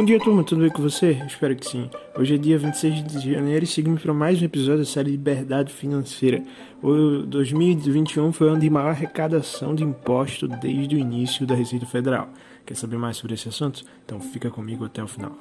Bom dia, turma, tudo bem com você? Espero que sim. Hoje é dia 26 de janeiro e seguimos para mais um episódio da série Liberdade Financeira. O 2021 foi o ano de maior arrecadação de imposto desde o início da Receita Federal. Quer saber mais sobre esse assunto? Então fica comigo até o final.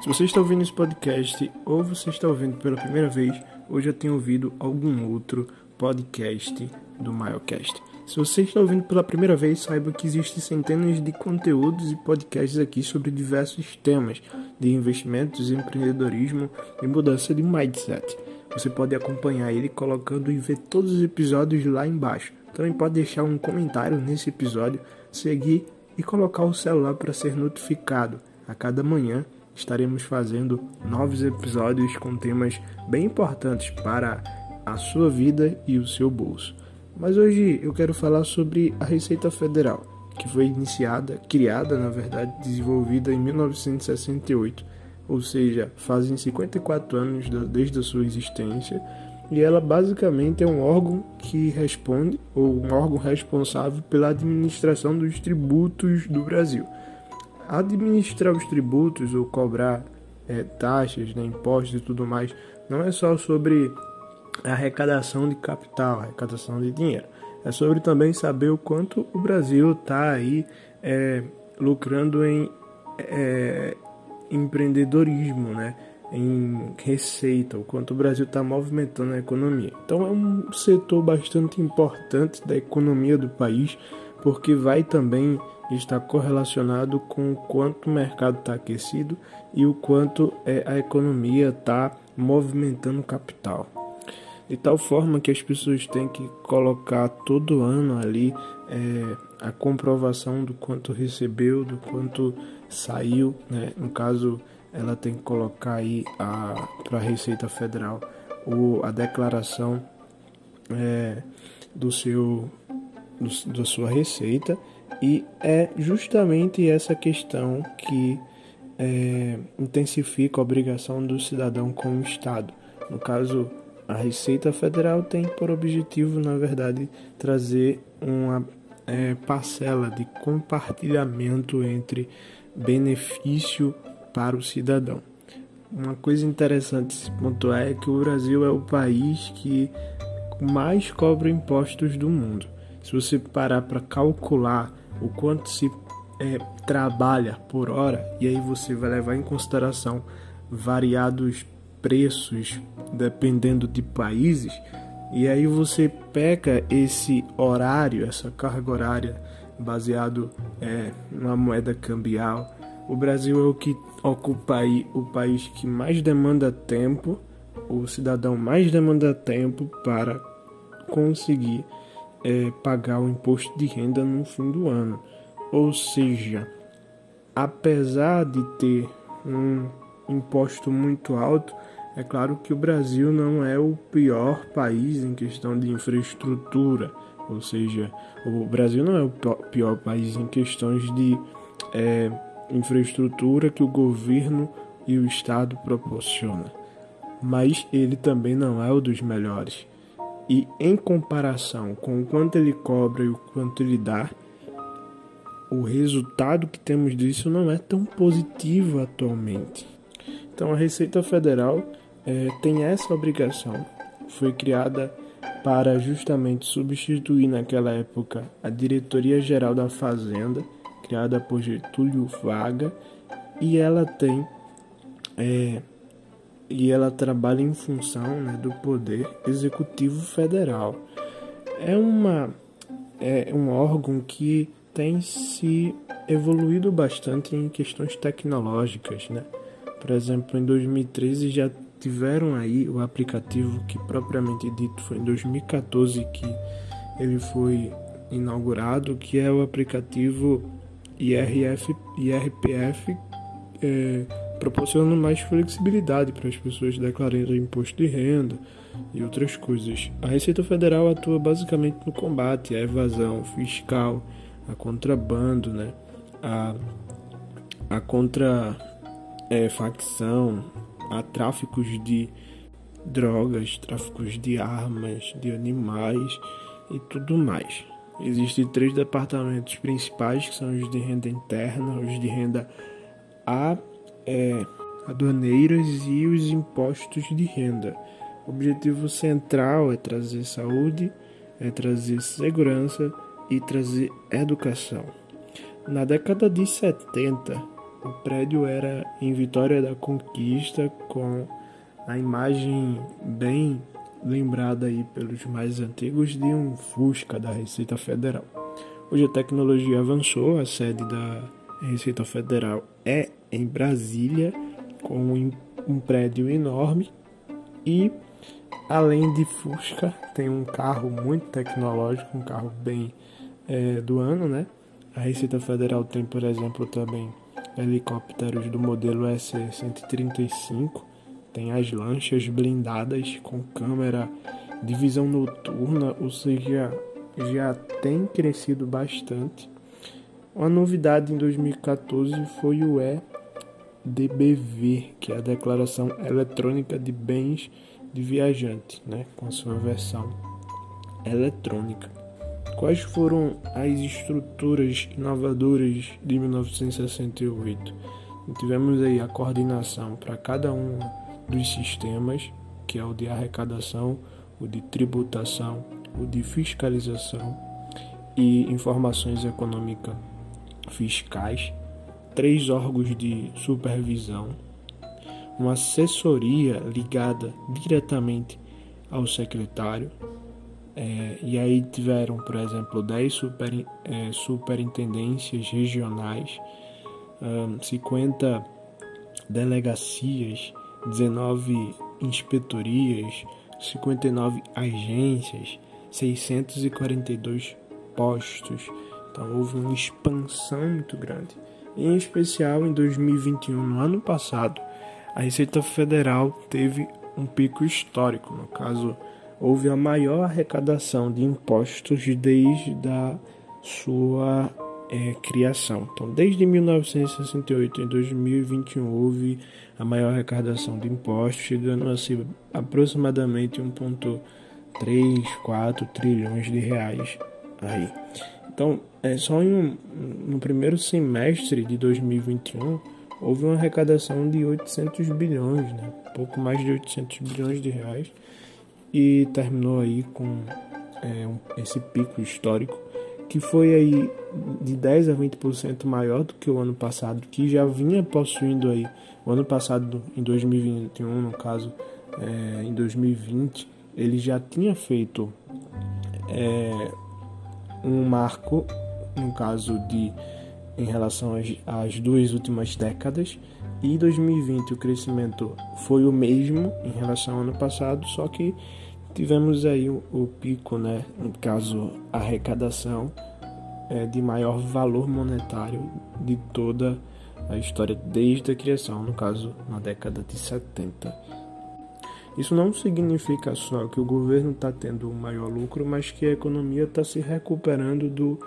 Se você está ouvindo esse podcast ou você está ouvindo pela primeira vez, ou já tem ouvido algum outro podcast do Milecast. Se você está ouvindo pela primeira vez, saiba que existem centenas de conteúdos e podcasts aqui sobre diversos temas de investimentos, empreendedorismo e mudança de mindset. Você pode acompanhar ele colocando e ver todos os episódios lá embaixo. Também pode deixar um comentário nesse episódio, seguir e colocar o celular para ser notificado. A cada manhã estaremos fazendo novos episódios com temas bem importantes para a sua vida e o seu bolso. Mas hoje eu quero falar sobre a Receita Federal, que foi iniciada, criada, na verdade, desenvolvida em 1968, ou seja, fazem 54 anos desde a sua existência, e ela basicamente é um órgão que responde, ou um órgão responsável pela administração dos tributos do Brasil. Administrar os tributos ou cobrar é, taxas, né, impostos e tudo mais, não é só sobre arrecadação de capital, arrecadação de dinheiro. É sobre também saber o quanto o Brasil está aí é, lucrando em é, empreendedorismo, né? em receita, o quanto o Brasil está movimentando a economia. Então é um setor bastante importante da economia do país, porque vai também estar correlacionado com o quanto o mercado está aquecido e o quanto é, a economia está movimentando capital de tal forma que as pessoas têm que colocar todo ano ali é, a comprovação do quanto recebeu, do quanto saiu, né? No caso, ela tem que colocar aí para a Receita Federal o, a declaração é, do seu do, da sua receita e é justamente essa questão que é, intensifica a obrigação do cidadão com o Estado. No caso, a Receita Federal tem por objetivo, na verdade, trazer uma é, parcela de compartilhamento entre benefício para o cidadão. Uma coisa interessante se pontuar é que o Brasil é o país que mais cobra impostos do mundo. Se você parar para calcular o quanto se é, trabalha por hora, e aí você vai levar em consideração variados preços dependendo de países, e aí você pega esse horário, essa carga horária baseado é, numa moeda cambial. O Brasil é o que ocupa aí o país que mais demanda tempo, o cidadão mais demanda tempo para conseguir é, pagar o imposto de renda no fim do ano. Ou seja, apesar de ter um imposto muito alto, é claro que o Brasil não é o pior país em questão de infraestrutura, ou seja, o Brasil não é o pior país em questões de é, infraestrutura que o governo e o Estado proporciona, mas ele também não é o dos melhores. E em comparação com o quanto ele cobra e o quanto ele dá, o resultado que temos disso não é tão positivo atualmente. Então a Receita Federal é, tem essa obrigação. Foi criada para justamente substituir naquela época a Diretoria Geral da Fazenda, criada por Getúlio Vargas, e ela tem é, e ela trabalha em função né, do poder executivo federal. É uma é um órgão que tem se evoluído bastante em questões tecnológicas, né? Por exemplo, em 2013 já tiveram aí o aplicativo que propriamente dito foi em 2014 que ele foi inaugurado, que é o aplicativo IRF, IRPF, é, proporcionando mais flexibilidade para as pessoas declarando imposto de renda e outras coisas. A Receita Federal atua basicamente no combate à evasão fiscal, a contrabando, né? a, a contra é, facção, a tráficos de drogas, tráficos de armas, de animais e tudo mais. Existem três departamentos principais, que são os de renda interna, os de renda a, é, aduaneiras e os impostos de renda. O objetivo central é trazer saúde, é trazer segurança e trazer educação. Na década de 70, o prédio era em Vitória da Conquista com a imagem bem lembrada aí pelos mais antigos de um Fusca da Receita Federal. Hoje a tecnologia avançou, a sede da Receita Federal é em Brasília, com um prédio enorme e além de Fusca tem um carro muito tecnológico, um carro bem é, do ano, né? A Receita Federal tem, por exemplo, também helicópteros do modelo SC-135 tem as lanchas blindadas com câmera de visão noturna, ou seja, já tem crescido bastante. Uma novidade em 2014 foi o EDBV, que é a Declaração Eletrônica de Bens de Viajante, né, com a sua versão eletrônica. Quais foram as estruturas inovadoras de 1968? Tivemos aí a coordenação para cada uma dos sistemas, que é o de arrecadação, o de tributação, o de fiscalização e informações econômicas fiscais, três órgãos de supervisão, uma assessoria ligada diretamente ao secretário. É, e aí tiveram, por exemplo, 10 super, é, superintendências regionais, 50 delegacias 19 inspetorias, 59 agências, 642 postos. Então houve uma expansão muito grande. Em especial em 2021, no ano passado, a Receita Federal teve um pico histórico. No caso, houve a maior arrecadação de impostos desde a sua é, criação. Então, desde 1968 em 2021 houve a maior arrecadação de impostos, chegando a ser aproximadamente 1,34 trilhões de reais aí. Então, é só em um, no primeiro semestre de 2021 houve uma arrecadação de 800 bilhões, né? pouco mais de 800 bilhões de reais, e terminou aí com é, um, esse pico histórico que foi aí de 10 a 20% maior do que o ano passado, que já vinha possuindo aí o ano passado em 2021, no caso, é, em 2020, ele já tinha feito é, um marco, no caso de em relação às, às duas últimas décadas, e 2020 o crescimento foi o mesmo em relação ao ano passado, só que tivemos aí o, o pico, né, no caso arrecadação é, de maior valor monetário de toda a história desde a criação, no caso na década de 70. Isso não significa só que o governo está tendo um maior lucro, mas que a economia está se recuperando do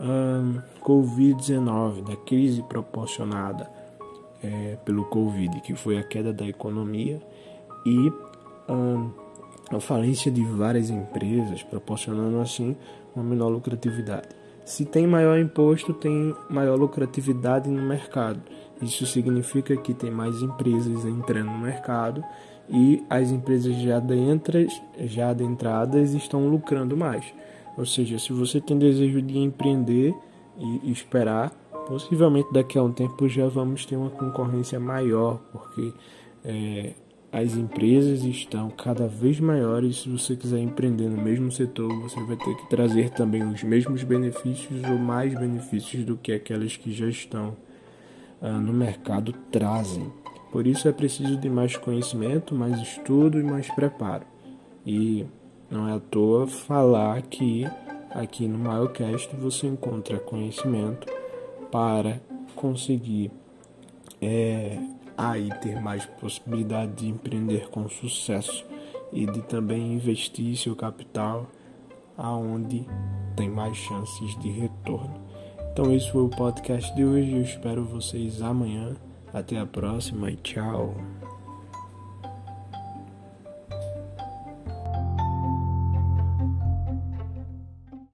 um, Covid-19, da crise proporcionada é, pelo Covid, que foi a queda da economia e um, a falência de várias empresas, proporcionando assim uma menor lucratividade. Se tem maior imposto, tem maior lucratividade no mercado. Isso significa que tem mais empresas entrando no mercado e as empresas já, dentras, já adentradas estão lucrando mais. Ou seja, se você tem desejo de empreender e esperar, possivelmente daqui a um tempo já vamos ter uma concorrência maior, porque é, as empresas estão cada vez maiores. Se você quiser empreender no mesmo setor, você vai ter que trazer também os mesmos benefícios ou mais benefícios do que aquelas que já estão ah, no mercado trazem. Por isso é preciso de mais conhecimento, mais estudo e mais preparo. E não é à toa falar que aqui no Milecast você encontra conhecimento para conseguir é, aí ter mais possibilidade de empreender com sucesso e de também investir seu capital aonde tem mais chances de retorno. Então esse foi o podcast de hoje, eu espero vocês amanhã. Até a próxima e tchau.